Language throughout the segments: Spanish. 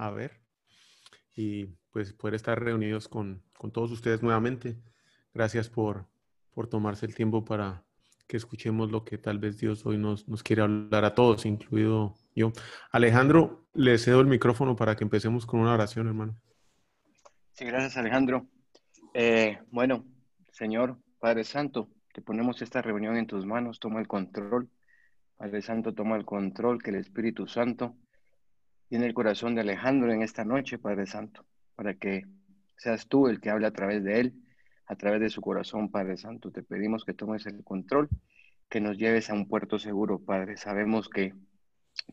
a ver y pues poder estar reunidos con, con todos ustedes nuevamente. Gracias por, por tomarse el tiempo para que escuchemos lo que tal vez Dios hoy nos, nos quiere hablar a todos, incluido yo. Alejandro, le cedo el micrófono para que empecemos con una oración, hermano. Sí, gracias, Alejandro. Eh, bueno, Señor, Padre Santo, te ponemos esta reunión en tus manos, toma el control. Padre Santo, toma el control, que el Espíritu Santo tiene el corazón de Alejandro en esta noche, Padre Santo, para que seas tú el que hable a través de él a través de su corazón, Padre Santo. Te pedimos que tomes el control, que nos lleves a un puerto seguro, Padre. Sabemos que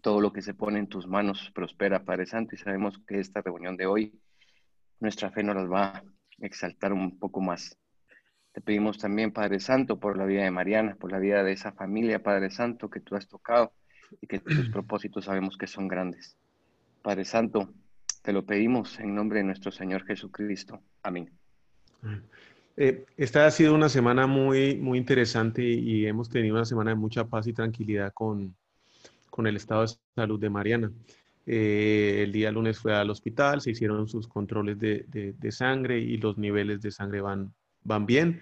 todo lo que se pone en tus manos prospera, Padre Santo, y sabemos que esta reunión de hoy, nuestra fe nos va a exaltar un poco más. Te pedimos también, Padre Santo, por la vida de Mariana, por la vida de esa familia, Padre Santo, que tú has tocado y que tus propósitos sabemos que son grandes. Padre Santo, te lo pedimos en nombre de nuestro Señor Jesucristo. Amén. Eh, esta ha sido una semana muy, muy interesante y hemos tenido una semana de mucha paz y tranquilidad con, con el estado de salud de Mariana. Eh, el día lunes fue al hospital, se hicieron sus controles de, de, sangre y los niveles de sangre van, van bien.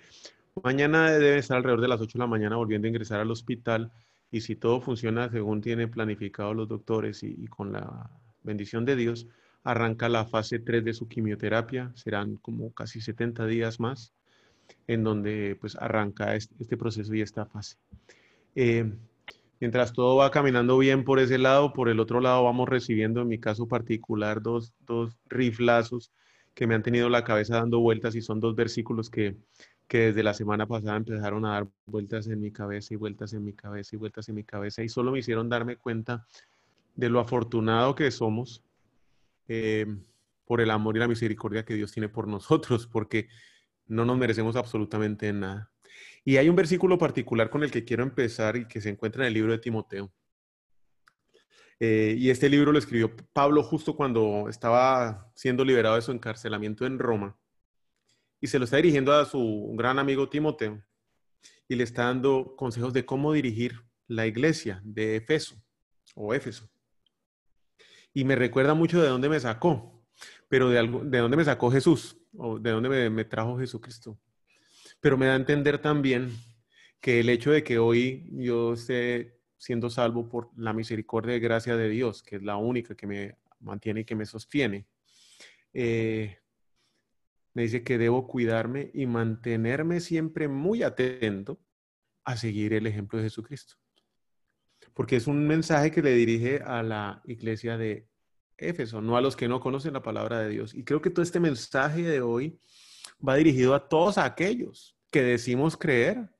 Mañana debe estar alrededor de las 8 de la mañana volviendo a ingresar al hospital y si todo funciona según tienen planificado los doctores y, y con la bendición de Dios, arranca la fase 3 de su quimioterapia, serán como casi 70 días más en donde pues arranca este, proceso y esta fase. Eh, mientras todo va caminando bien por ese lado, por el otro lado vamos recibiendo, en mi caso particular, dos, dos riflazos que me han tenido la cabeza dando vueltas y son dos versículos que, que desde la semana pasada empezaron a dar vueltas en mi cabeza y vueltas en mi cabeza y vueltas en mi cabeza y solo me hicieron darme cuenta de lo afortunado que somos eh, por el amor y la misericordia que Dios tiene por nosotros, porque no nos merecemos absolutamente nada. Y hay un versículo particular con el que quiero empezar y que se encuentra en el libro de Timoteo. Eh, y este libro lo escribió Pablo justo cuando estaba siendo liberado de su encarcelamiento en Roma. Y se lo está dirigiendo a su gran amigo Timoteo. Y le está dando consejos de cómo dirigir la iglesia de Efeso o Éfeso. Y me recuerda mucho de dónde me sacó, pero de, algo, de dónde me sacó Jesús o de dónde me, trajo Jesucristo. Pero me da a entender también que el hecho de que hoy yo esté siendo salvo por la misericordia y gracia de Dios, que es la única que me mantiene y que me sostiene, eh, me dice que debo cuidarme y mantenerme siempre muy atento a seguir el ejemplo de Jesucristo. Porque es un mensaje que le dirige a la iglesia de Éfeso, no a los que no conocen la palabra de Dios. Y creo que todo este mensaje de hoy va dirigido a todos aquellos que decimos creer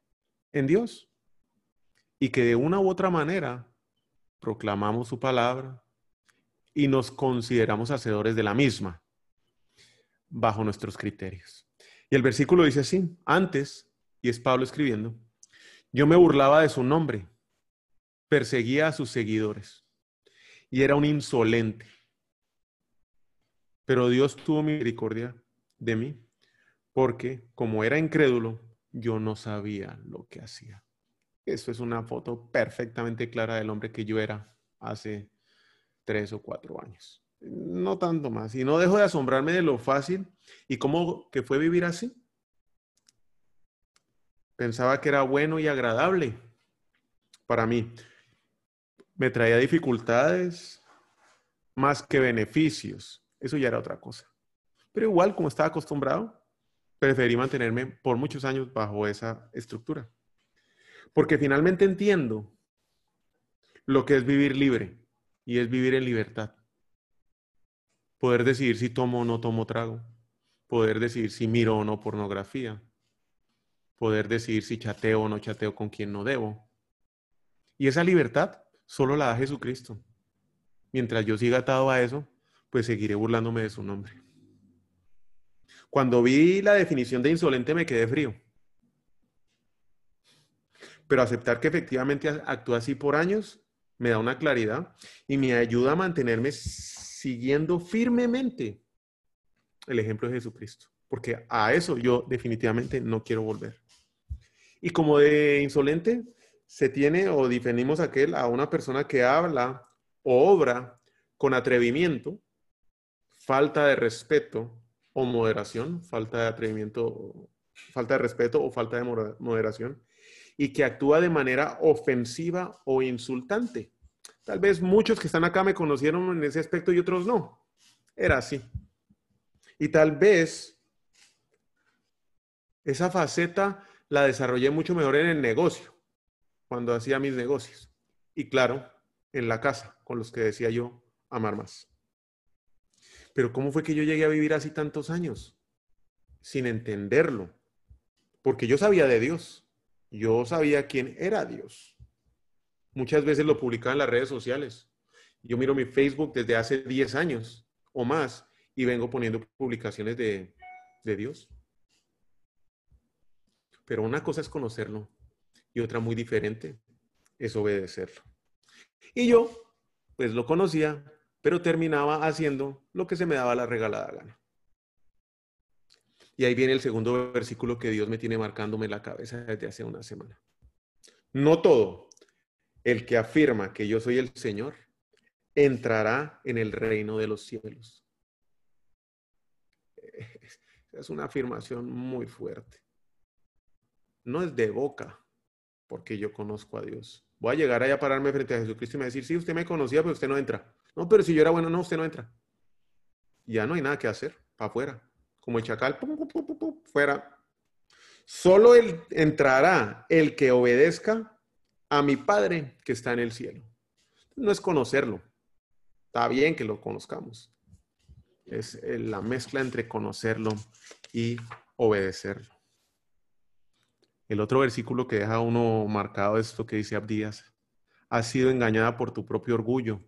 en Dios y que de una u otra manera proclamamos su palabra y nos consideramos hacedores de la misma bajo nuestros criterios. Y el versículo dice así, antes, y es Pablo escribiendo, yo me burlaba de su nombre, perseguía a sus seguidores y era un insolente pero Dios tuvo misericordia de mí, porque como era incrédulo, yo no sabía lo que hacía. Eso es una foto perfectamente clara del hombre que yo era hace tres o cuatro años. No tanto más. Y no dejo de asombrarme de lo fácil y cómo que fue vivir así. Pensaba que era bueno y agradable para mí. Me traía dificultades más que beneficios. Eso ya era otra cosa. Pero igual, como estaba acostumbrado, preferí mantenerme por muchos años bajo esa estructura. Porque finalmente entiendo lo que es vivir libre y es vivir en libertad. Poder decidir si tomo o no tomo trago. Poder decidir si miro o no pornografía. Poder decidir si chateo o no chateo con quien no debo. Y esa libertad solo la da Jesucristo. Mientras yo siga atado a eso, pues seguiré burlándome de su nombre. Cuando vi la definición de insolente me quedé frío. Pero aceptar que efectivamente actúa así por años me da una claridad y me ayuda a mantenerme siguiendo firmemente el ejemplo de Jesucristo. Porque a eso yo definitivamente no quiero volver. Y como de insolente se tiene o definimos aquel a una persona que habla o obra con atrevimiento falta de respeto o moderación, falta de atrevimiento, falta de respeto o falta de moderación, y que actúa de manera ofensiva o insultante. Tal vez muchos que están acá me conocieron en ese aspecto y otros no. Era así. Y tal vez esa faceta la desarrollé mucho mejor en el negocio, cuando hacía mis negocios. Y claro, en la casa, con los que decía yo amar más. Pero ¿cómo fue que yo llegué a vivir así tantos años? Sin entenderlo. Porque yo sabía de Dios. Yo sabía quién era Dios. Muchas veces lo publicaba en las redes sociales. Yo miro mi Facebook desde hace 10 años o más y vengo poniendo publicaciones de, de Dios. Pero una cosa es conocerlo y otra muy diferente es obedecerlo. Y yo, pues lo conocía, pero terminaba haciendo lo que se me daba la regalada gana. Y ahí viene el segundo versículo que Dios me tiene marcándome la cabeza desde hace una semana. No todo el que afirma que yo soy el Señor entrará en el reino de los cielos. Es una afirmación muy fuerte no es de boca, porque yo conozco a Dios. Voy a llegar allá a pararme frente a Jesucristo y me decir, sí, usted me conocía, pero usted no entra. No, pero si yo era bueno, no, usted no entra. Ya no hay nada que hacer, para afuera. Como el chacal, fuera. Solo entrará el que obedezca a mi Padre que está en el cielo. No es conocerlo. Está bien que lo conozcamos. Es la mezcla entre conocerlo y obedecerlo. El otro versículo que deja uno marcado es esto que dice Abdías. Has sido engañada por tu propio orgullo,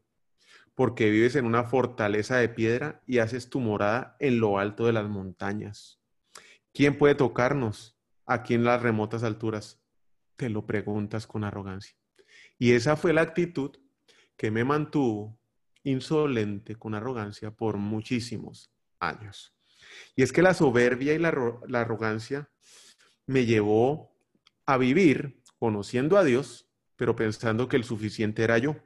porque vives en una fortaleza de piedra y haces tu morada en lo alto de las montañas. ¿Quién puede tocarnos aquí en las remotas alturas? Te lo preguntas con arrogancia. Y esa fue la actitud que me mantuvo insolente con arrogancia por muchísimos años. Y es que la soberbia y la, la arrogancia me llevó a vivir conociendo a Dios, pero pensando que el suficiente era yo.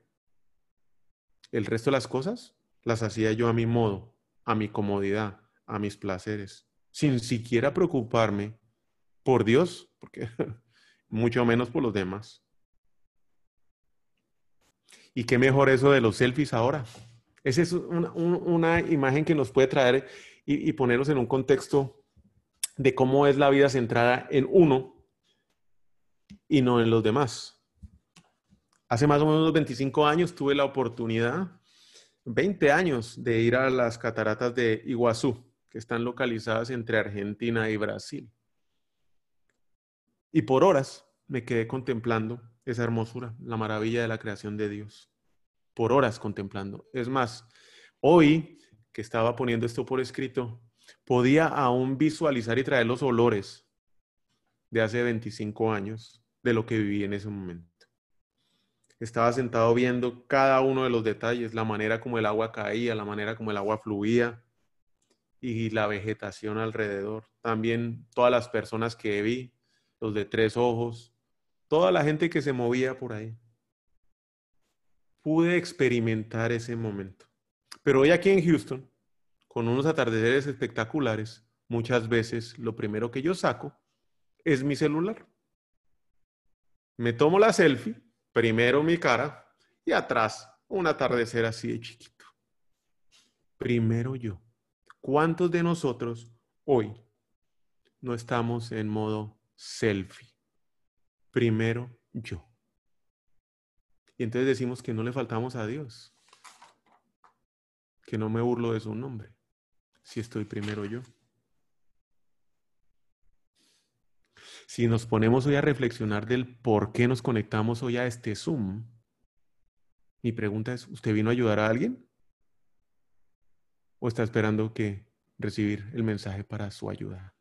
El resto de las cosas las hacía yo a mi modo, a mi comodidad, a mis placeres, sin siquiera preocuparme por Dios, porque mucho menos por los demás. ¿Y qué mejor eso de los selfies ahora? Esa es una, imagen que nos puede traer y, y ponernos en un contexto de cómo es la vida centrada en uno y no en los demás. Hace más o menos 25 años tuve la oportunidad, 20 años, de ir a las cataratas de Iguazú, que están localizadas entre Argentina y Brasil. Y por horas me quedé contemplando esa hermosura, la maravilla de la creación de Dios. Por horas contemplando. Es más, hoy que estaba poniendo esto por escrito, podía aún visualizar y traer los olores de hace 25 años de lo que viví en ese momento. Estaba sentado viendo cada uno de los detalles, la manera como el agua caía, la manera como el agua fluía y la vegetación alrededor. También todas las personas que vi, los de tres ojos, toda la gente que se movía por ahí. Pude experimentar ese momento. Pero hoy aquí en Houston, con unos atardeceres espectaculares, muchas veces lo primero que yo saco es mi celular. Me tomo la selfie, primero mi cara y atrás un atardecer así de chiquito. Primero yo. ¿Cuántos de nosotros hoy no estamos en modo selfie? Primero yo. Y entonces decimos que no le faltamos a Dios, que no me burlo de su nombre si estoy primero yo? Si nos ponemos hoy a reflexionar del por qué nos conectamos hoy a este Zoom, mi pregunta es, ¿usted vino a ayudar a alguien? ¿O está esperando que recibir el mensaje para su ayuda?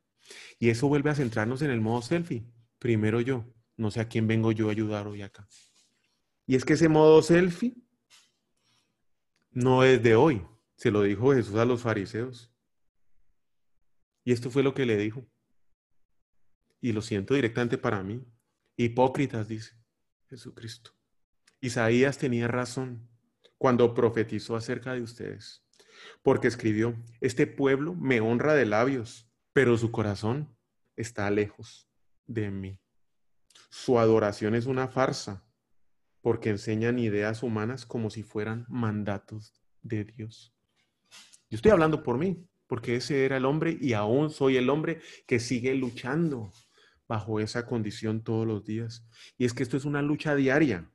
Y eso vuelve a centrarnos en el modo selfie. Primero yo, no sé a quién vengo yo a ayudar hoy acá. Y es que ese modo selfie no es de hoy, se lo dijo Jesús a los fariseos. Y esto fue lo que le dijo. Y lo siento directamente para mí. Hipócritas, dice Jesucristo. Isaías tenía razón cuando profetizó acerca de ustedes. porque escribió, este pueblo me honra de labios, pero su corazón está lejos de mí. Su adoración es una farsa, porque enseñan ideas humanas como si fueran mandatos de Dios. Yo estoy hablando por mí, porque ese era el hombre y aún soy el hombre que sigue luchando bajo esa condición todos los días. Y es que esto es una lucha diaria,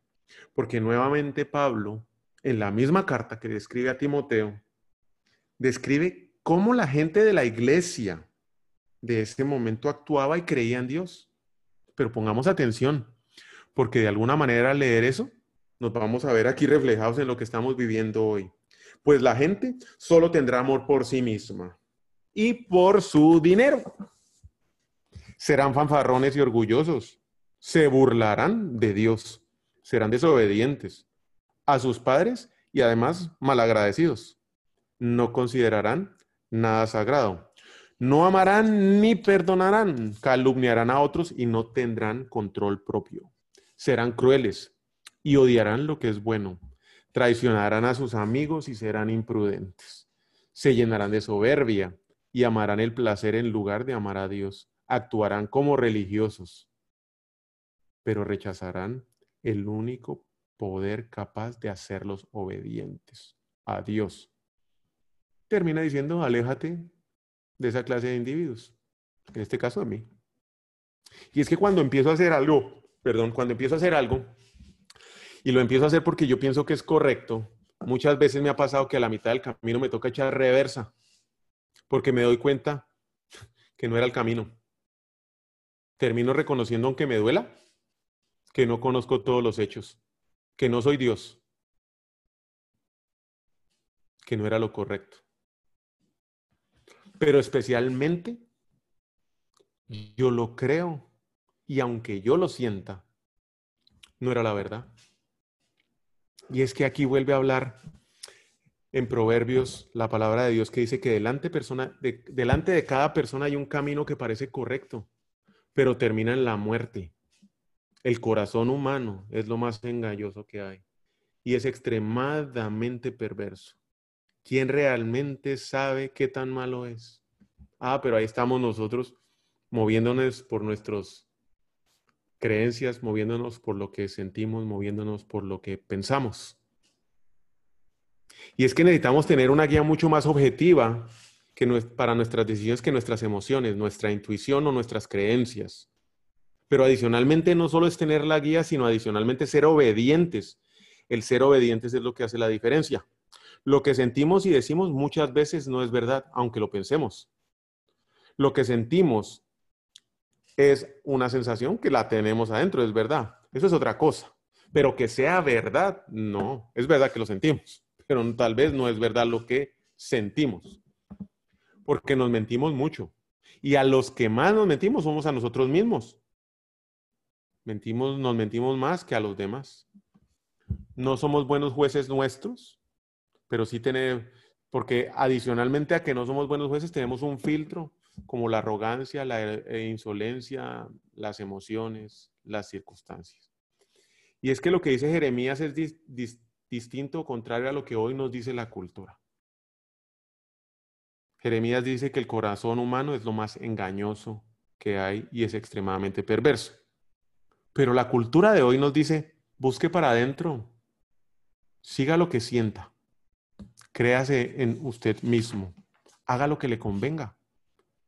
porque nuevamente Pablo, en la misma carta que describe a Timoteo, describe cómo la gente de la iglesia de ese momento actuaba y creía en Dios. Pero pongamos atención, porque de alguna manera al leer eso, nos vamos a ver aquí reflejados en lo que estamos viviendo hoy. Pues la gente solo tendrá amor por sí misma y por su dinero. Serán fanfarrones y orgullosos. Se burlarán de Dios. Serán desobedientes a sus padres y además malagradecidos no considerarán nada sagrado. No amarán ni perdonarán, calumniarán a otros y no tendrán control propio. Serán crueles y odiarán lo que es bueno. Traicionarán a sus amigos y serán imprudentes. Se llenarán de soberbia y amarán el placer en lugar de amar a Dios. Actuarán como religiosos, pero rechazarán el único poder capaz de hacerlos obedientes a Dios termina diciendo, aléjate de esa clase de individuos, en este caso de mí. Y es que cuando empiezo a hacer algo, perdón, cuando empiezo a hacer algo, y lo empiezo a hacer porque yo pienso que es correcto, muchas veces me ha pasado que a la mitad del camino me toca echar reversa, porque me doy cuenta que no era el camino. Termino reconociendo, aunque me duela, que no conozco todos los hechos, que no soy Dios, que no era lo correcto pero especialmente yo lo creo y aunque yo lo sienta, no era la verdad. Y es que aquí vuelve a hablar en Proverbios la palabra de Dios que dice que delante, persona, de, delante de cada persona hay un camino que parece correcto, pero termina en la muerte. El corazón humano es lo más engañoso que hay y es extremadamente perverso. ¿Quién realmente sabe qué tan malo es? Ah, pero ahí estamos nosotros moviéndonos por nuestras creencias, moviéndonos por lo que sentimos, moviéndonos por lo que pensamos. Y es que necesitamos tener una guía mucho más objetiva que para nuestras decisiones que nuestras emociones, nuestra intuición o nuestras creencias. Pero adicionalmente no solo es tener la guía, sino adicionalmente ser obedientes. El ser obedientes es lo que hace la diferencia. Lo que sentimos y decimos muchas veces no es verdad, aunque lo pensemos. Lo que sentimos es una sensación que la tenemos adentro, es verdad. Eso es otra cosa. Pero que sea verdad, no. Es verdad que lo sentimos, pero tal vez no es verdad lo que sentimos. Porque nos mentimos mucho. Y a los que más nos mentimos somos a nosotros mismos. Mentimos, nos mentimos más que a los demás. No somos buenos jueces nuestros pero sí tener, porque adicionalmente a que no somos buenos jueces, tenemos un filtro como la arrogancia, la eh, insolencia, las emociones, las circunstancias. Y es que lo que dice Jeremías es distinto, contrario a lo que hoy nos dice la cultura. Jeremías dice que el corazón humano es lo más engañoso que hay y es extremadamente perverso. Pero la cultura de hoy nos dice, busque para adentro, siga lo que sienta. Créase en usted mismo. Haga lo que le convenga.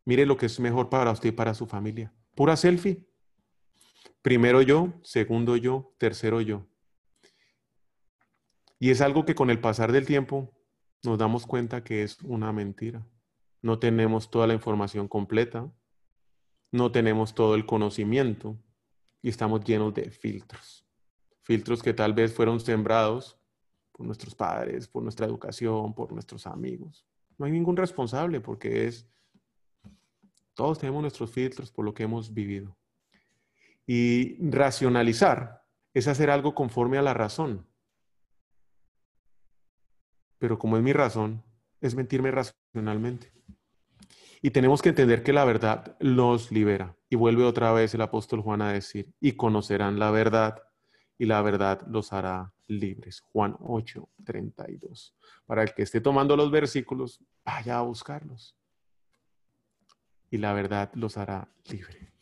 Mire lo que es mejor para usted y para su familia. Pura selfie. Primero yo, segundo yo, tercero yo. Y es algo que con el pasar del tiempo nos damos cuenta que es una mentira. No tenemos toda la información completa, no tenemos todo el conocimiento y estamos llenos de filtros. Filtros que tal vez fueron sembrados por nuestros padres, por nuestra educación, por nuestros amigos. No hay ningún responsable porque es, todos tenemos nuestros filtros por lo que hemos vivido. Y racionalizar es hacer algo conforme a la razón. Pero como es mi razón, es mentirme racionalmente. Y tenemos que entender que la verdad los libera. Y vuelve otra vez el apóstol Juan a decir, y conocerán la verdad, y la verdad los hará libres. Juan 8, 32. Para el que esté tomando los versículos, vaya a buscarlos. Y la verdad los hará libre.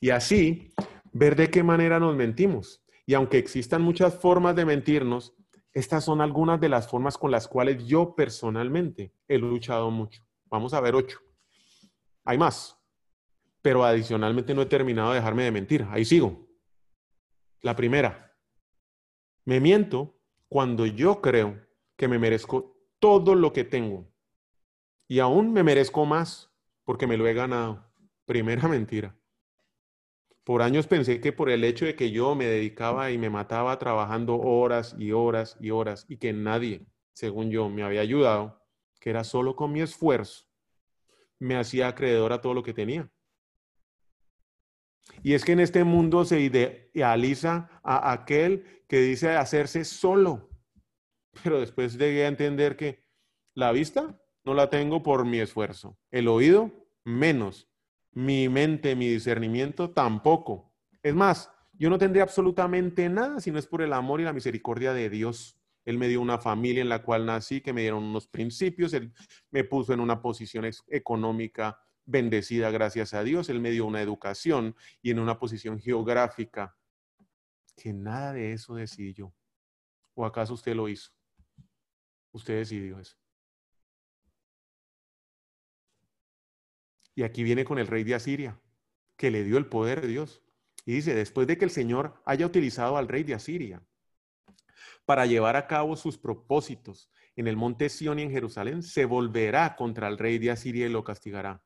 Y así, ver de qué manera nos mentimos. Y aunque existan muchas formas de mentirnos, estas son algunas de las formas con las cuales yo personalmente he luchado mucho. Vamos a ver ocho. Hay más, pero adicionalmente no he terminado de dejarme de mentir. Ahí sigo. La primera, me miento cuando yo creo que me merezco todo lo que tengo. Y aún me merezco más porque me lo he ganado. Primera mentira. Por años pensé que por el hecho de que yo me dedicaba y me mataba trabajando horas y horas y horas y que nadie, según yo, me había ayudado, que era solo con mi esfuerzo, me hacía acreedor a todo lo que tenía. Y es que en este mundo se idealiza a aquel que dice hacerse solo. Pero después llegué a entender que la vista no la tengo por mi esfuerzo, el oído menos, mi mente, mi discernimiento tampoco. Es más, yo no tendría absolutamente nada si no es por el amor y la misericordia de Dios. Él me dio una familia en la cual nací, que me dieron unos principios, Él me puso en una posición económica bendecida gracias a Dios. Él me dio una educación y en una posición geográfica que nada de eso decidí yo. ¿O acaso usted lo hizo? Usted decidió eso. Y aquí viene con el rey de Asiria, que le dio el poder de Dios. Y dice, después de que el Señor haya utilizado al rey de Asiria para llevar a cabo sus propósitos en el monte Sión y en Jerusalén, se volverá contra el rey de Asiria y lo castigará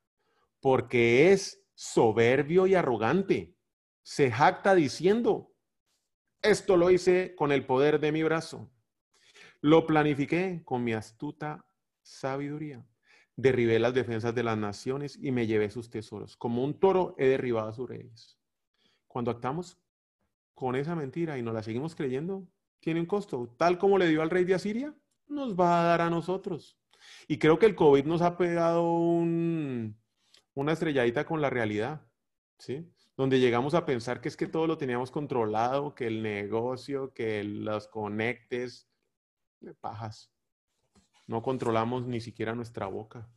porque es soberbio y arrogante. Se jacta diciendo, esto lo hice con el poder de mi brazo. Lo planifiqué con mi astuta sabiduría. Derribé las defensas de las naciones y me llevé sus tesoros. Como un toro he derribado a sus reyes. Cuando actamos con esa mentira y nos la seguimos creyendo, tiene un costo. Tal como le dio al rey de Asiria, nos va a dar a nosotros. Y creo que el COVID nos ha pegado un, una estrelladita con la realidad, ¿sí? Donde llegamos a pensar que es que todo lo teníamos controlado, que el negocio, que los conectes, pajas. No controlamos ni siquiera nuestra boca.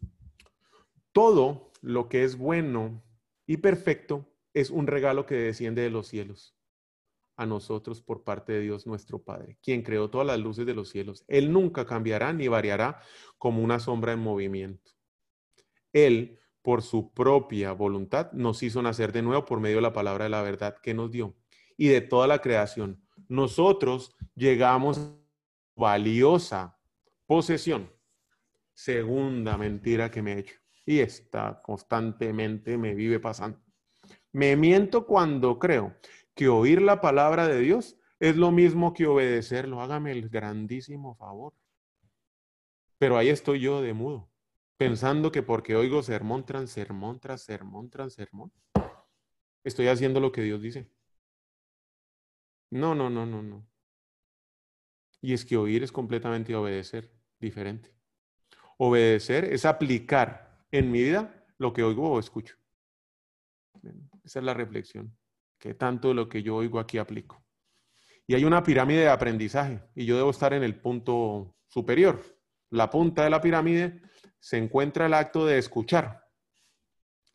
Todo lo que es bueno y perfecto es un regalo que desciende de los cielos a nosotros por parte de Dios nuestro Padre, quien creó todas las luces de los cielos. Él nunca cambiará ni variará como una sombra en movimiento. Él por su propia voluntad, nos hizo nacer de nuevo por medio de la palabra de la verdad que nos dio y de toda la creación. Nosotros llegamos a valiosa posesión. Segunda mentira que me he hecho. Y esta constantemente me vive pasando. Me miento cuando creo que oír la palabra de Dios es lo mismo que obedecerlo. Hágame el grandísimo favor. Pero ahí estoy yo de mudo pensando que porque oigo sermón tras sermón tras sermón tras sermón, estoy haciendo lo que Dios dice. No, no, no, no, no. Y es que oír es completamente obedecer, diferente. Obedecer es aplicar en mi vida lo que oigo o escucho. Esa es la reflexión, que tanto lo que yo oigo aquí aplico. Y hay una pirámide de aprendizaje y yo debo estar en el punto superior. La punta de la pirámide se encuentra el acto de escuchar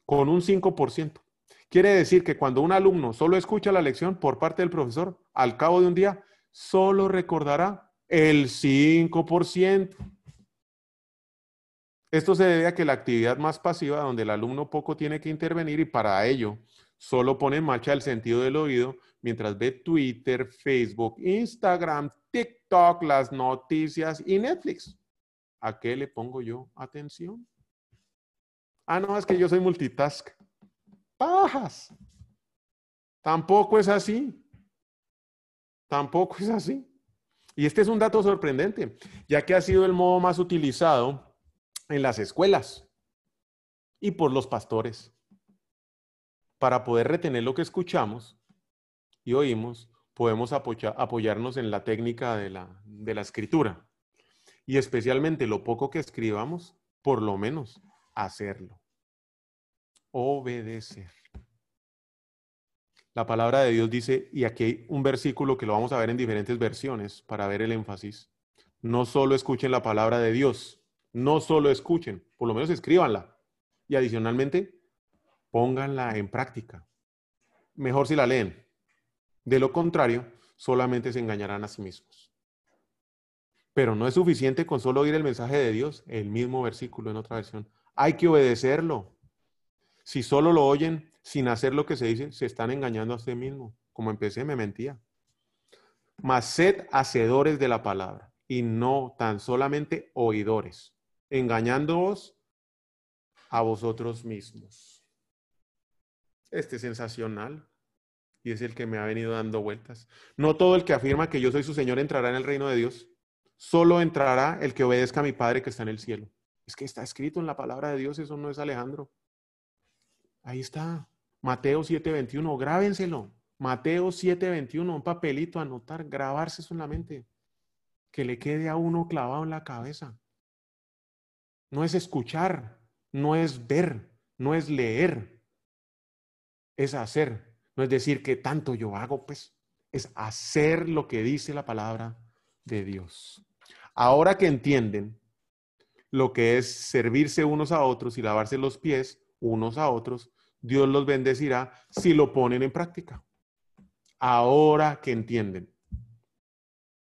con un 5%. Quiere decir que cuando un alumno solo escucha la lección por parte del profesor, al cabo de un día, solo recordará el 5%. Esto se debe a que la actividad más pasiva, donde el alumno poco tiene que intervenir y para ello solo pone en marcha el sentido del oído mientras ve Twitter, Facebook, Instagram, TikTok, las noticias y Netflix. ¿A qué le pongo yo atención? Ah, no, es que yo soy multitask. Pajas. Tampoco es así. Tampoco es así. Y este es un dato sorprendente, ya que ha sido el modo más utilizado en las escuelas y por los pastores. Para poder retener lo que escuchamos y oímos, podemos apoyarnos en la técnica de la, de la escritura y especialmente lo poco que escribamos, por lo menos hacerlo. Obedecer. La palabra de Dios dice, y aquí hay un versículo que lo vamos a ver en diferentes versiones para ver el énfasis. No solo escuchen la palabra de Dios, no solo escuchen, por lo menos escríbanla. Y adicionalmente, pónganla en práctica. Mejor si la leen. De lo contrario, solamente se engañarán a sí mismos. Pero no es suficiente con solo oír el mensaje de Dios, el mismo versículo en otra versión. Hay que obedecerlo. Si solo lo oyen sin hacer lo que se dice, se están engañando a sí mismo. Como empecé, me mentía. Mas sed hacedores de la palabra y no tan solamente oidores, engañándoos a vosotros mismos. Este es sensacional y es el que me ha venido dando vueltas. No todo el que afirma que yo soy su Señor entrará en el reino de Dios. Solo entrará el que obedezca a mi Padre que está en el cielo. Es que está escrito en la palabra de Dios, eso no es Alejandro. Ahí está. Mateo 7:21, grábenselo. Mateo 7:21, un papelito, anotar, grabarse eso en la mente. Que le quede a uno clavado en la cabeza. No es escuchar, no es ver, no es leer, es hacer. No es decir que tanto yo hago, pues, es hacer lo que dice la palabra de Dios. Ahora que entienden lo que es servirse unos a otros y lavarse los pies unos a otros, Dios los bendecirá si lo ponen en práctica. Ahora que entienden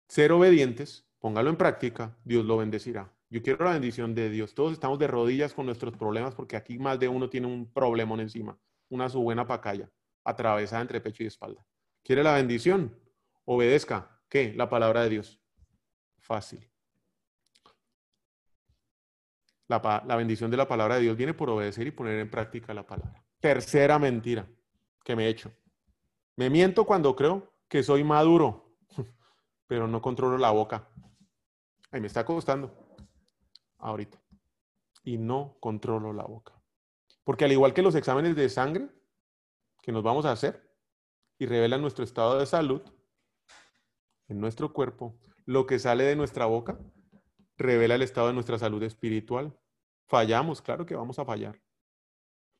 ser obedientes, póngalo en práctica, Dios lo bendecirá. Yo quiero la bendición de Dios. Todos estamos de rodillas con nuestros problemas porque aquí más de uno tiene un problemón encima, una su buena pacaya atravesada entre pecho y espalda. ¿Quiere la bendición? Obedezca. ¿Qué? La palabra de Dios. Fácil. La, la, bendición de la palabra de Dios viene por obedecer y poner en práctica la palabra. Tercera mentira que me he hecho. Me miento cuando creo que soy maduro, pero no controlo la boca. Ahí me está costando ahorita. Y no controlo la boca. Porque al igual que los exámenes de sangre, que nos vamos a hacer y revela nuestro estado de salud en nuestro cuerpo, lo que sale de nuestra boca revela el estado de nuestra salud espiritual. Fallamos, claro que vamos a fallar.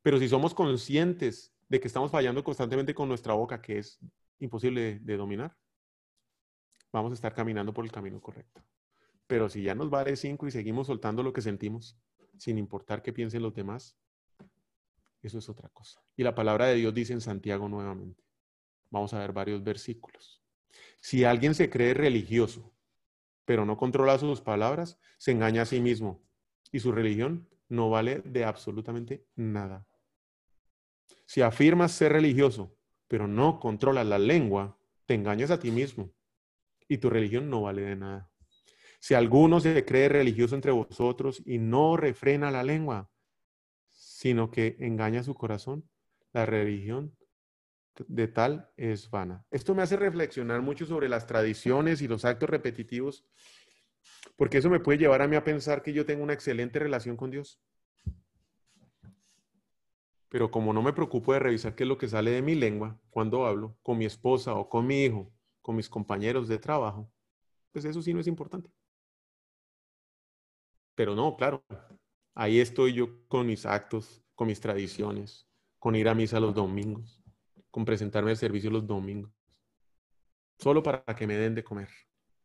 Pero si somos conscientes de que estamos fallando constantemente con nuestra boca, que es imposible de, dominar, vamos a estar caminando por el camino correcto. Pero si ya nos vale cinco y seguimos soltando lo que sentimos, sin importar qué piensen los demás, eso es otra cosa. Y la palabra de Dios dice en Santiago nuevamente. Vamos a ver varios versículos. Si alguien se cree religioso, pero no controla sus palabras, se engaña a sí mismo y su religión no vale de absolutamente nada. Si afirmas ser religioso, pero no controlas la lengua, te engañas a ti mismo y tu religión no vale de nada. Si alguno se cree religioso entre vosotros y no refrena la lengua, sino que engaña su corazón. La religión de tal es vana. Esto me hace reflexionar mucho sobre las tradiciones y los actos repetitivos, porque eso me puede llevar a mí a pensar que yo tengo una excelente relación con Dios. Pero como no me preocupo de revisar qué es lo que sale de mi lengua cuando hablo con mi esposa o con mi hijo, con mis compañeros de trabajo, pues eso sí no es importante. Pero no, claro, Ahí estoy yo con mis actos, con mis tradiciones, con ir a misa los domingos, con presentarme al servicio los domingos, solo para que me den de comer.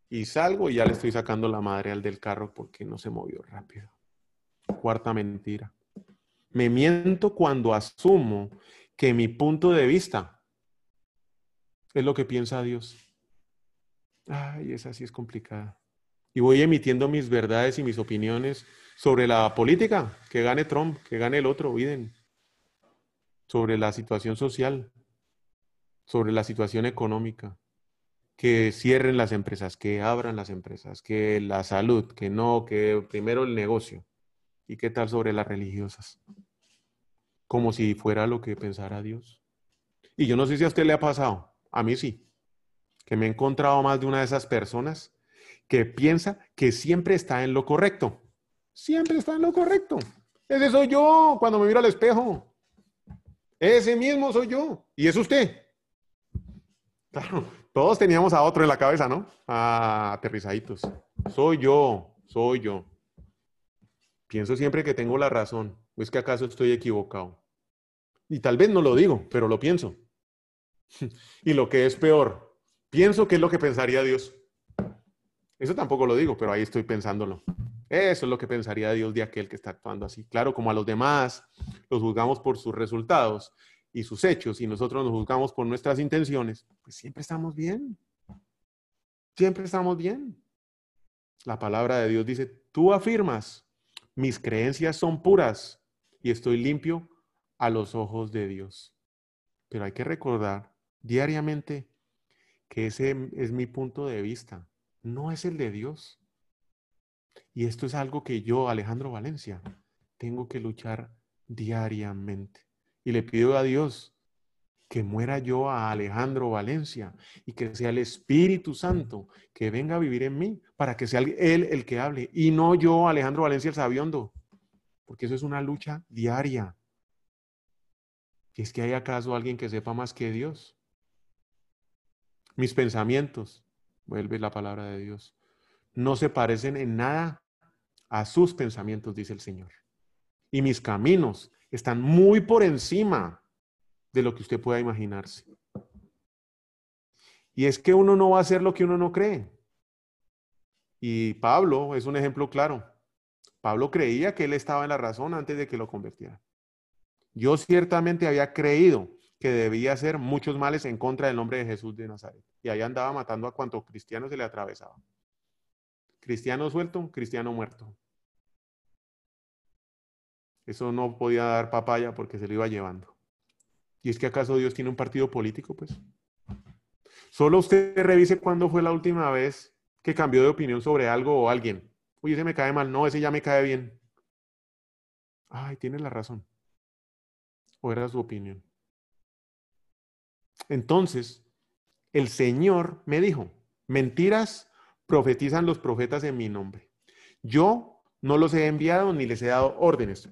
Y salgo y ya le estoy sacando la madre al del carro porque no se movió rápido. Cuarta mentira. Me miento cuando asumo que mi punto de vista es lo que piensa Dios. Ay, esa sí es complicada. Y voy emitiendo mis verdades y mis opiniones sobre la política, que gane Trump, que gane el otro, Biden, sobre la situación social, sobre la situación económica, que cierren las empresas, que abran las empresas, que la salud, que no, que primero el negocio. ¿Y qué tal sobre las religiosas? Como si fuera lo que pensara Dios. Y yo no sé si a usted le ha pasado, a mí sí, que me he encontrado más de una de esas personas que piensa que siempre está en lo correcto siempre está en lo correcto. Ese soy yo cuando me miro al espejo. Ese mismo soy yo. Y es usted. Claro, todos teníamos a otro en la cabeza, ¿no? Ah, aterrizaditos. Soy yo, soy yo. Pienso siempre que tengo la razón. ¿O es que acaso estoy equivocado? Y tal vez no lo digo, pero lo pienso. y lo que es peor, pienso que es lo que pensaría Dios. Eso tampoco lo digo, pero ahí estoy pensándolo. Eso es lo que pensaría Dios de aquel que está actuando así. Claro, como a los demás los juzgamos por sus resultados y sus hechos y nosotros nos juzgamos por nuestras intenciones, pues siempre estamos bien. Siempre estamos bien. La palabra de Dios dice, tú afirmas, mis creencias son puras y estoy limpio a los ojos de Dios. Pero hay que recordar diariamente que ese es mi punto de vista, no es el de Dios. Y esto es algo que yo, Alejandro Valencia, tengo que luchar diariamente. Y le pido a Dios que muera yo a Alejandro Valencia y que sea el Espíritu Santo que venga a vivir en mí para que sea Él el que hable y no yo, Alejandro Valencia el sabiondo, porque eso es una lucha diaria. ¿Y es que hay acaso alguien que sepa más que Dios? Mis pensamientos, vuelve la palabra de Dios, no se parecen en nada a sus pensamientos, dice el Señor. Y mis caminos están muy por encima de lo que usted pueda imaginarse. Y es que uno no va a hacer lo que uno no cree. Y Pablo es un ejemplo claro. Pablo creía que él estaba en la razón antes de que lo convirtiera. Yo ciertamente había creído que debía hacer muchos males en contra del nombre de Jesús de Nazaret. Y ahí andaba matando a cuantos cristianos se le atravesaba. Cristiano suelto, cristiano muerto. Eso no podía dar papaya porque se lo iba llevando. ¿Y es que acaso Dios tiene un partido político? Pues solo usted revise cuándo fue la última vez que cambió de opinión sobre algo o alguien. Uy, ese me cae mal. No, ese ya me cae bien. Ay, tiene la razón. O era su opinión. Entonces, el Señor me dijo, mentiras profetizan los profetas en mi nombre. Yo no los he enviado ni les he dado órdenes,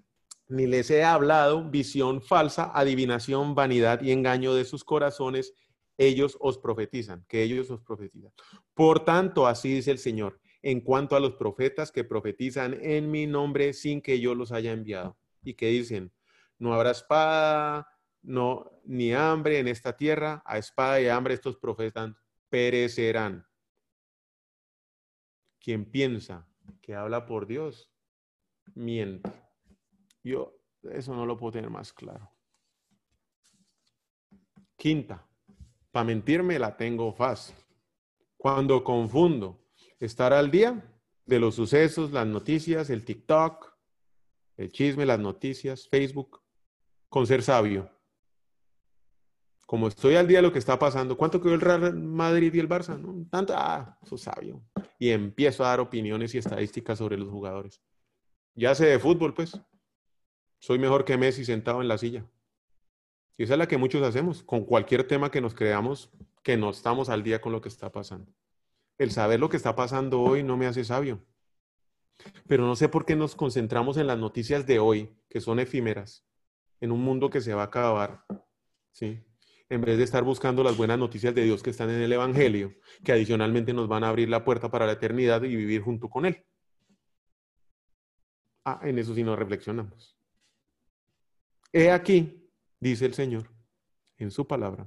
ni les he hablado visión falsa, adivinación, vanidad y engaño de sus corazones, ellos os profetizan, que ellos os profetizan. Por tanto, así dice el Señor, en cuanto a los profetas que profetizan en mi nombre sin que yo los haya enviado y que dicen, no habrá espada, no ni hambre en esta tierra, a espada y hambre estos profetas perecerán. Quien piensa que habla por Dios, miente. Yo eso no lo puedo tener más claro. Quinta, para mentirme la tengo fácil. Cuando confundo estar al día de los sucesos, las noticias, el TikTok, el chisme, las noticias, Facebook, con ser sabio. Como estoy al día de lo que está pasando, ¿cuánto quedó el Real Madrid y el Barça? ¿No? Tanto, ah, soy sabio. Y empiezo a dar opiniones y estadísticas sobre los jugadores. Ya sé de fútbol, pues. Soy mejor que Messi sentado en la silla. Y esa es la que muchos hacemos con cualquier tema que nos creamos que no estamos al día con lo que está pasando. El saber lo que está pasando hoy no me hace sabio. Pero no sé por qué nos concentramos en las noticias de hoy, que son efímeras, en un mundo que se va a acabar. ¿sí? En vez de estar buscando las buenas noticias de Dios que están en el Evangelio, que adicionalmente nos van a abrir la puerta para la eternidad y vivir junto con Él. Ah, en eso sí nos reflexionamos. He aquí, dice el Señor en su palabra,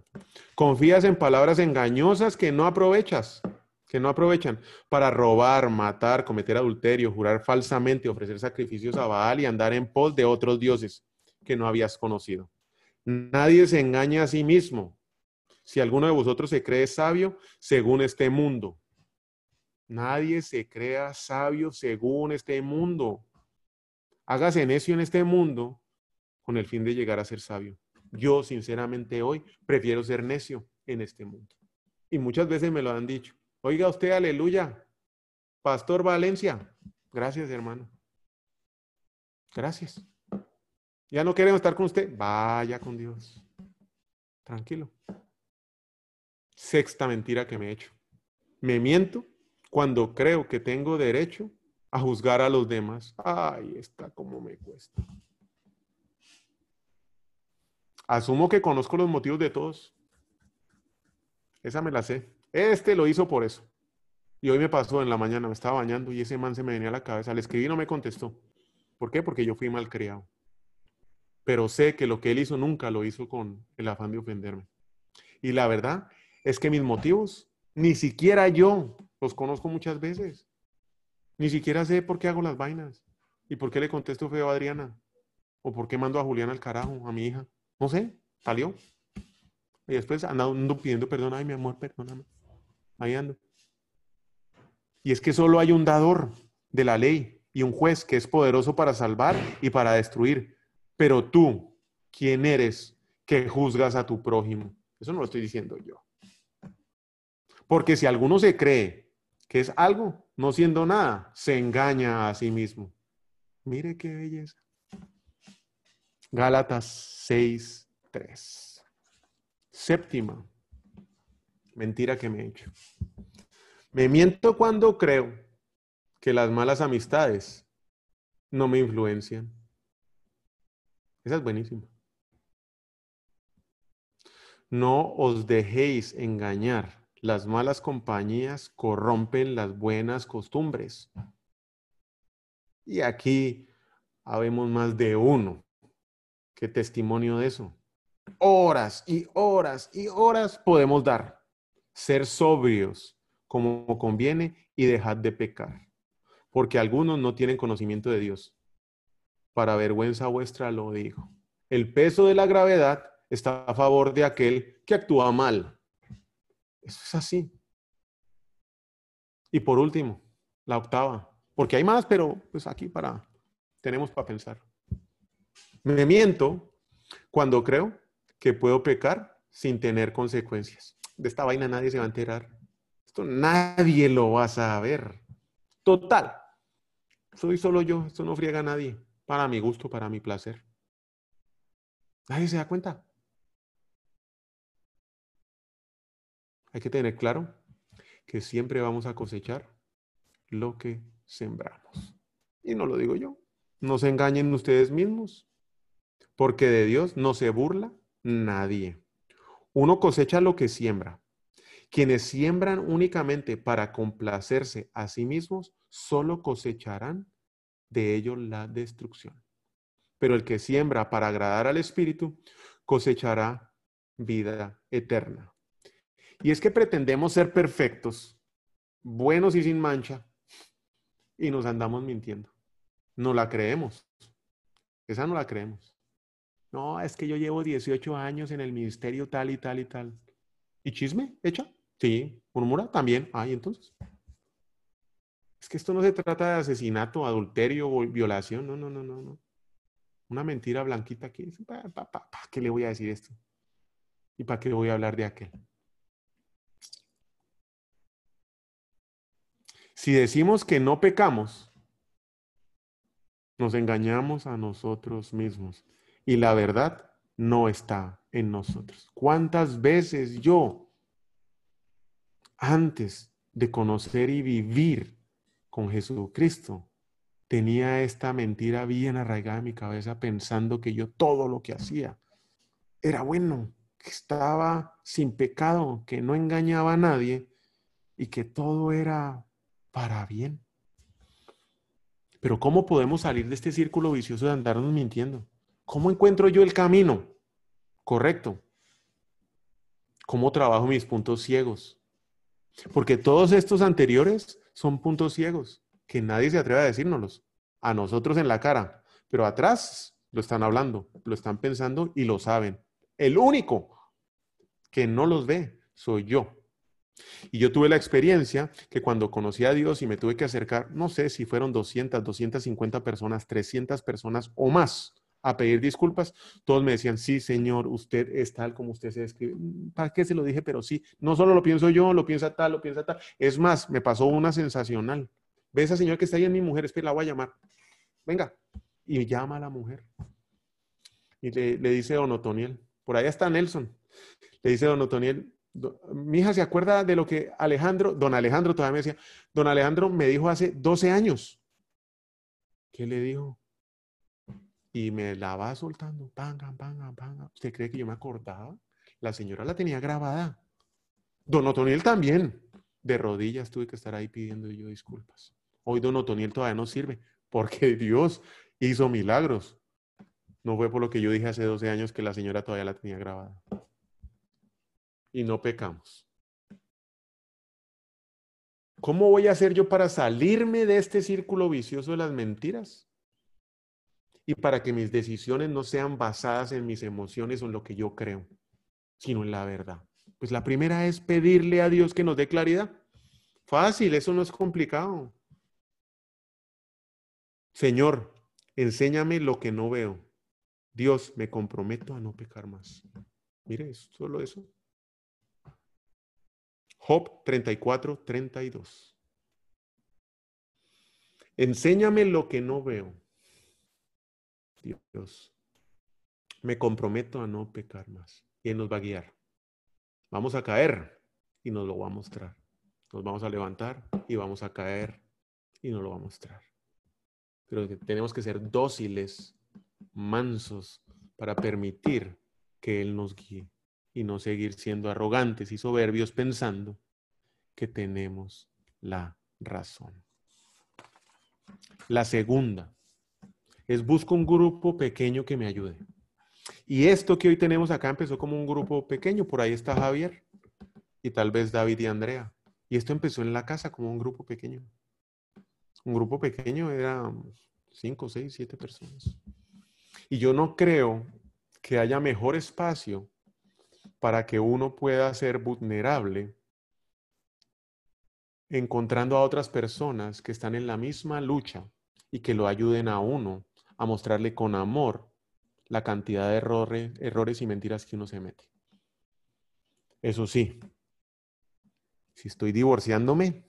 confías en palabras engañosas que no aprovechas, que no aprovechan para robar, matar, cometer adulterio, jurar falsamente, ofrecer sacrificios a Baal y andar en pos de otros dioses que no habías conocido. Nadie se engaña a sí mismo. Si alguno de vosotros se cree sabio según este mundo, nadie se crea sabio según este mundo. Hágase necio en este mundo con el fin de llegar a ser sabio. Yo, sinceramente, hoy prefiero ser necio en este mundo. Y muchas veces me lo han dicho. Oiga usted, aleluya. Pastor Valencia. Gracias, hermano. Gracias. Ya no queremos estar con usted. Vaya con Dios. Tranquilo. Sexta mentira que me he hecho. Me miento cuando creo que tengo derecho a juzgar a los demás. Ay, está como me cuesta. Asumo que conozco los motivos de todos. Esa me la sé. Este lo hizo por eso. Y hoy me pasó en la mañana, me estaba bañando y ese man se me venía a la cabeza. Le escribí y no me contestó. ¿Por qué? Porque yo fui mal criado. Pero sé que lo que él hizo nunca lo hizo con el afán de ofenderme. Y la verdad es que mis motivos, ni siquiera yo los conozco muchas veces. Ni siquiera sé por qué hago las vainas. ¿Y por qué le contesto feo a Adriana? ¿O por qué mando a Julián al carajo, a mi hija? No sé, salió. Y después ando pidiendo perdón. Ay, mi amor, perdóname. Ahí ando. Y es que solo hay un dador de la ley y un juez que es poderoso para salvar y para destruir. Pero tú, ¿quién eres que juzgas a tu prójimo? Eso no lo estoy diciendo yo. Porque si alguno se cree que es algo, no siendo nada, se engaña a sí mismo. Mire qué belleza. Gálatas 6, 3. Séptima mentira que me he hecho. Me miento cuando creo que las malas amistades no me influencian. Esa es buenísima. No os dejéis engañar. Las malas compañías corrompen las buenas costumbres. Y aquí habemos más de uno que testimonio de eso. Horas y horas y horas podemos dar. Ser sobrios como conviene y dejad de pecar, porque algunos no tienen conocimiento de Dios. Para vergüenza vuestra lo digo. El peso de la gravedad está a favor de aquel que actúa mal. Eso es así. Y por último, la octava, porque hay más, pero pues aquí para tenemos para pensar. Me miento cuando creo que puedo pecar sin tener consecuencias. De esta vaina nadie se va a enterar. Esto nadie lo va a saber. Total. Soy solo yo. Esto no friega a nadie. Para mi gusto, para mi placer. Nadie se da cuenta. Hay que tener claro que siempre vamos a cosechar lo que sembramos. Y no lo digo yo. No se engañen ustedes mismos, porque de Dios no se burla nadie. Uno cosecha lo que siembra. Quienes siembran únicamente para complacerse a sí mismos, solo cosecharán de ello la destrucción. Pero el que siembra para agradar al Espíritu, cosechará vida eterna. Y es que pretendemos ser perfectos, buenos y sin mancha, y nos andamos mintiendo. No la creemos. Esa no la creemos. No, es que yo llevo 18 años en el ministerio tal y tal y tal. ¿Y chisme? ¿Hecha? Sí. ¿Murmura? También. Ay, entonces. Que esto no se trata de asesinato, adulterio violación. No, no, no, no, no. Una mentira blanquita aquí. ¿Para qué le voy a decir esto? ¿Y para qué voy a hablar de aquel? Si decimos que no pecamos, nos engañamos a nosotros mismos y la verdad no está en nosotros. ¿Cuántas veces yo, antes de conocer y vivir con Jesucristo, tenía esta mentira bien arraigada en mi cabeza pensando que yo todo lo que hacía era bueno, que estaba sin pecado, que no engañaba a nadie y que todo era para bien. Pero ¿cómo podemos salir de este círculo vicioso de andarnos mintiendo? ¿Cómo encuentro yo el camino correcto? ¿Cómo trabajo mis puntos ciegos? Porque todos estos anteriores son puntos ciegos que nadie se atreve a decírnoslos. A nosotros en la cara, pero atrás lo están hablando, lo están pensando y lo saben. El único que no los ve soy yo. Y yo tuve la experiencia que cuando conocí a Dios y me tuve que acercar, no sé si fueron 200, 250 personas, 300 personas o más, a pedir disculpas, todos me decían, sí, señor, usted es tal como usted se describe. Mm, ¿Para qué se lo dije? Pero sí, no solo lo pienso yo, lo piensa tal, lo piensa tal. Es más, me pasó una sensacional. Ve esa señora que está ahí en mi mujer, espera, la voy a llamar. Venga. Y llama a la mujer. Y le, dice don Otoniel, por allá está Nelson. Le dice don Otoniel, mi hija se acuerda de lo que Alejandro, don Alejandro todavía me decía, don Alejandro me dijo hace 12 años. ¿Qué le dijo? Y me la va soltando. Panga, panga, panga. ¿Usted cree que yo me acordaba? La señora la tenía grabada. Don Otoniel también. De rodillas tuve que estar ahí pidiendo yo disculpas. Hoy Don Otoniel todavía no sirve porque Dios hizo milagros. No fue por lo que yo dije hace 12 años que la señora todavía la tenía grabada. y no pecamos. ¿Cómo voy a hacer yo para salirme de este círculo vicioso de las mentiras? Y para que mis decisiones no sean basadas en mis emociones o en lo que yo creo, sino en la verdad. Pues la primera es pedirle a Dios que nos dé claridad. Fácil, eso no es complicado. Señor, enséñame lo que no veo. Dios, me comprometo a no pecar más. Mire, solo eso. Job 34, 32. Enséñame lo que no veo. Dios, me comprometo a no pecar más. Y Él nos va a guiar. Vamos a caer y nos lo va a mostrar. Nos vamos a levantar y vamos a caer y nos lo va a mostrar. Pero tenemos que ser dóciles, mansos, para permitir que Él nos guíe y no seguir siendo arrogantes y soberbios pensando que tenemos la razón. La segunda es busco un grupo pequeño que me ayude. Y esto que hoy tenemos acá empezó como un grupo pequeño, por ahí está Javier y tal vez David y Andrea. Y esto empezó en la casa como un grupo pequeño. Un grupo pequeño era cinco, seis, siete personas. Y yo no creo que haya mejor espacio para que uno pueda ser vulnerable encontrando a otras personas que están en la misma lucha y que lo ayuden a uno a mostrarle con amor la cantidad de errores, errores y mentiras que uno se mete. Eso sí, si estoy divorciándome,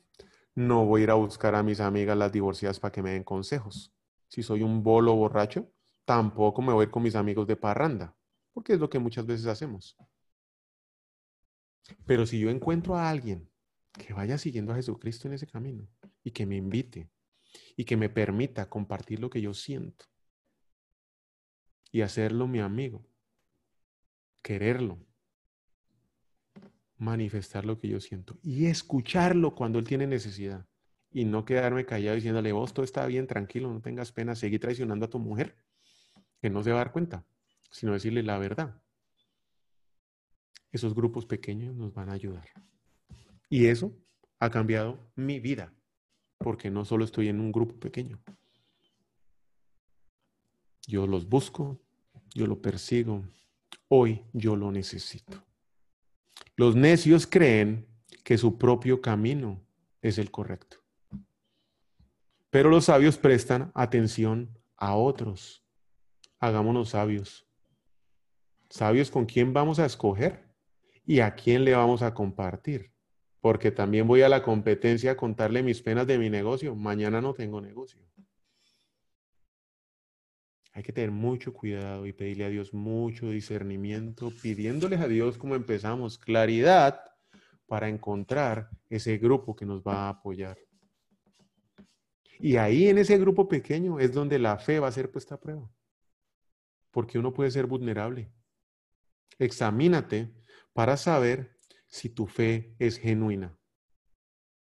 no voy a ir a buscar a mis amigas las divorciadas para que me den consejos. Si soy un bolo borracho, tampoco me voy a ir con mis amigos de parranda, porque es lo que muchas veces hacemos. Pero si yo encuentro a alguien que vaya siguiendo a Jesucristo en ese camino y que me invite y que me permita compartir lo que yo siento y hacerlo mi amigo, quererlo, manifestar lo que yo siento y escucharlo cuando él tiene necesidad y no quedarme callado diciéndole, vos todo está bien, tranquilo, no tengas pena, seguí traicionando a tu mujer, que no se va a dar cuenta, sino decirle la verdad esos grupos pequeños nos van a ayudar. Y eso ha cambiado mi vida, porque no solo estoy en un grupo pequeño. Yo los busco, yo lo persigo, hoy yo lo necesito. Los necios creen que su propio camino es el correcto. Pero los sabios prestan atención a otros. Hagámonos sabios. ¿Sabios con quién vamos a escoger? y a quién le vamos a compartir. Porque también voy a la competencia a contarle mis penas de mi negocio. Mañana no tengo negocio. Hay que tener mucho cuidado y pedirle a Dios mucho discernimiento, pidiéndoles a Dios como empezamos, claridad para encontrar ese grupo que nos va a apoyar. Y ahí en ese grupo pequeño es donde la fe va a ser puesta a prueba. Porque uno puede ser vulnerable. Examínate para saber si tu fe es genuina.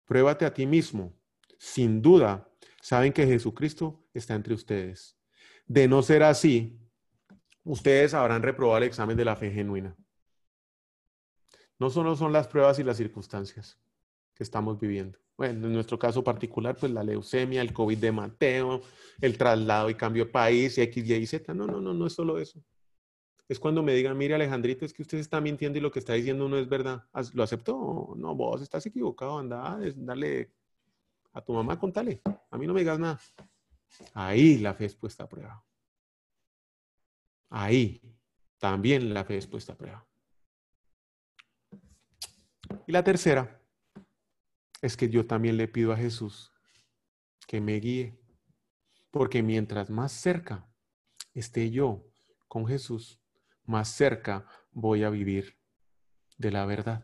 Pruébate a ti mismo. Sin duda, saben que Jesucristo está entre ustedes. De no ser así, ustedes habrán reprobado el examen de la fe genuina. No solo son las pruebas y las circunstancias que estamos viviendo. Bueno, en nuestro caso particular, pues la leucemia, el COVID de Mateo, el traslado y cambio de país, X, Y, Z. No, no, no, no es solo eso es cuando me digan, mire Alejandrito, es que usted está mintiendo y lo que está diciendo no es verdad. ¿Lo aceptó? No, vos estás equivocado, anda, dale a tu mamá, contale. A mí no me digas nada. Ahí la fe es puesta a prueba. Ahí también la fe es puesta a prueba. Y la tercera es que yo también le pido a Jesús que me guíe. Porque mientras más cerca esté yo con Jesús, más cerca voy a vivir de la verdad.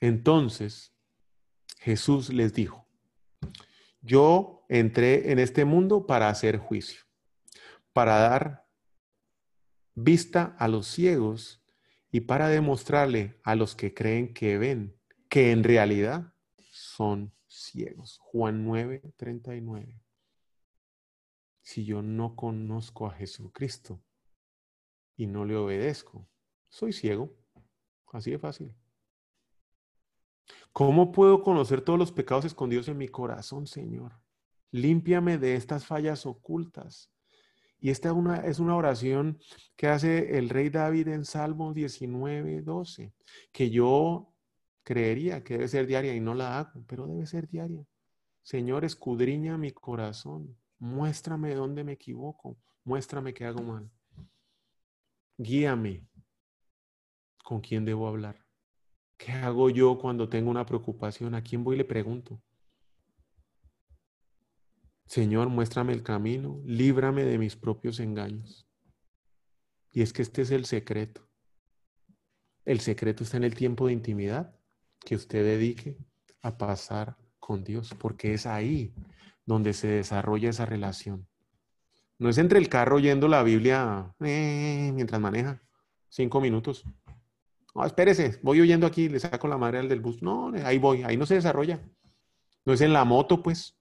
Entonces, Jesús les dijo, yo entré en este mundo para hacer juicio, para dar vista a los ciegos y para demostrarle a los que creen que ven que en realidad son ciegos. Juan 9, 39. Si yo no conozco a Jesucristo, y no le obedezco. Soy ciego. Así de fácil. ¿Cómo puedo conocer todos los pecados escondidos en mi corazón, Señor? Límpiame de estas fallas ocultas. Y esta una, es una oración que hace el rey David en Salmo 19, 12, que yo creería que debe ser diaria y no la hago, pero debe ser diaria. Señor, escudriña mi corazón, muéstrame dónde me equivoco, muéstrame qué hago mal. Guíame con quién debo hablar. ¿Qué hago yo cuando tengo una preocupación? ¿A quién voy y le pregunto? Señor, muéstrame el camino, líbrame de mis propios engaños. Y es que este es el secreto. El secreto está en el tiempo de intimidad que usted dedique a pasar con Dios, porque es ahí donde se desarrolla esa relación. No es entre el carro oyendo la Biblia eh, mientras maneja, cinco minutos. No, espérese, voy oyendo aquí, le saco la madre al del bus. No, ahí voy, ahí no se desarrolla. No es en la moto, pues.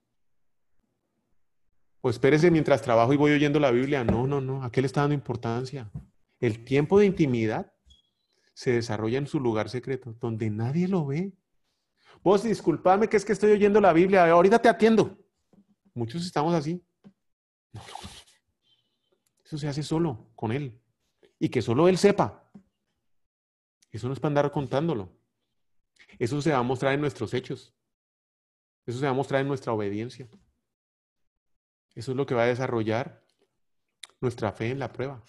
Pues espérese mientras trabajo y voy oyendo la Biblia. No, no, no. ¿A qué le está dando importancia? El tiempo de intimidad se desarrolla en su lugar secreto, donde nadie lo ve. Vos disculpame que es que estoy oyendo la Biblia. Ahorita te atiendo. Muchos estamos así. Eso se hace solo, con Él. Y que solo Él sepa. Eso no es para andar contándolo. Eso se va a mostrar en nuestros hechos. Eso se va a mostrar en nuestra obediencia. Eso es lo que va a desarrollar nuestra fe en la prueba.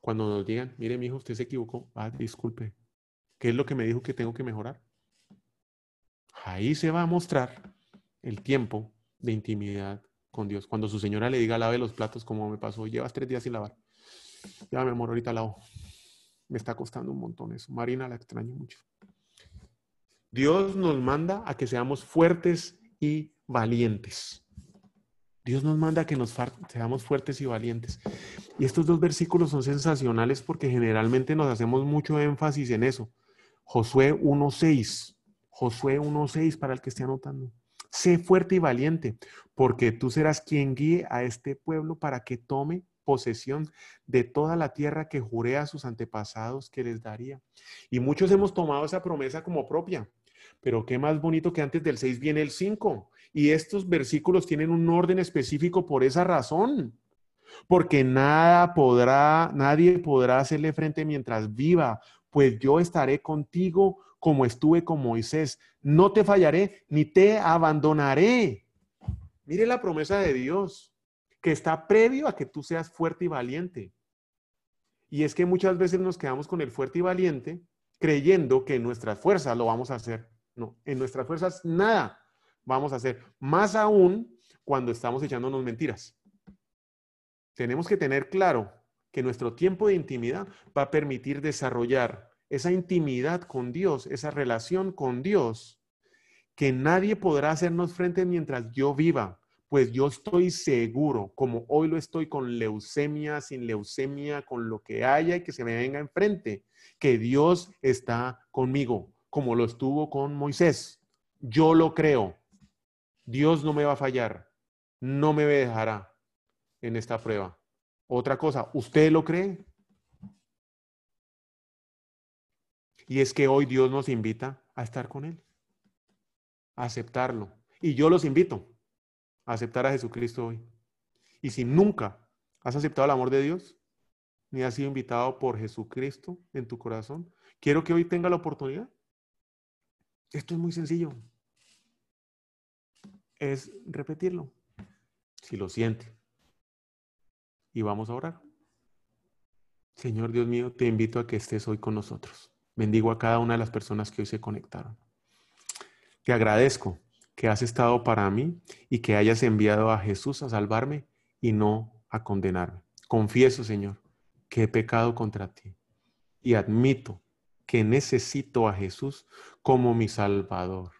Cuando nos digan, mire, mi hijo, usted se equivocó. Ah, disculpe. ¿Qué es lo que me dijo que tengo que mejorar? Ahí se va a mostrar el tiempo de intimidad con Dios. Cuando su señora le diga, lave los platos, como me pasó, llevas tres días sin lavar. Ya, mi amor, ahorita lavo. Me está costando un montón eso. Marina la extraño mucho. Dios nos manda a que seamos fuertes y valientes. Dios nos manda que nos seamos fuertes y valientes. Y estos dos versículos son sensacionales porque generalmente nos hacemos mucho énfasis en eso. Josué 1.6. Josué 1.6 para el que esté anotando. Sé fuerte y valiente, porque tú serás quien guíe a este pueblo para que tome posesión de toda la tierra que juré a sus antepasados que les daría. Y muchos hemos tomado esa promesa como propia. Pero qué más bonito que antes del 6 viene el 5. Y estos versículos tienen un orden específico por esa razón. Porque nada podrá, nadie podrá hacerle frente mientras viva, pues yo estaré contigo como estuve con Moisés. No te fallaré ni te abandonaré. Mire la promesa de Dios, que está previo a que tú seas fuerte y valiente. Y es que muchas veces nos quedamos con el fuerte y valiente creyendo que en nuestras fuerzas lo vamos a hacer. No, en nuestras fuerzas nada vamos a hacer. Más aún cuando estamos echándonos mentiras. Tenemos que tener claro que nuestro tiempo de intimidad va a permitir desarrollar esa intimidad con Dios, esa relación con Dios, que nadie podrá hacernos frente mientras yo viva, pues yo estoy seguro, como hoy lo estoy con leucemia, sin leucemia, con lo que haya y que se me venga enfrente, que Dios está conmigo, como lo estuvo con Moisés. Yo lo creo. Dios no me va a fallar, no me dejará en esta prueba. Otra cosa, ¿usted lo cree? Y es que hoy Dios nos invita a estar con Él, a aceptarlo. Y yo los invito a aceptar a Jesucristo hoy. Y si nunca has aceptado el amor de Dios, ni has sido invitado por Jesucristo en tu corazón, quiero que hoy tenga la oportunidad. Esto es muy sencillo es repetirlo, si lo siente. Y vamos a orar. Señor Dios mío, te invito a que estés hoy con nosotros. Bendigo a cada una de las personas que hoy se conectaron. Te agradezco que has estado para mí y que hayas enviado a Jesús a salvarme y no a condenarme. Confieso, Señor, que he pecado contra ti y admito que necesito a Jesús como mi Salvador.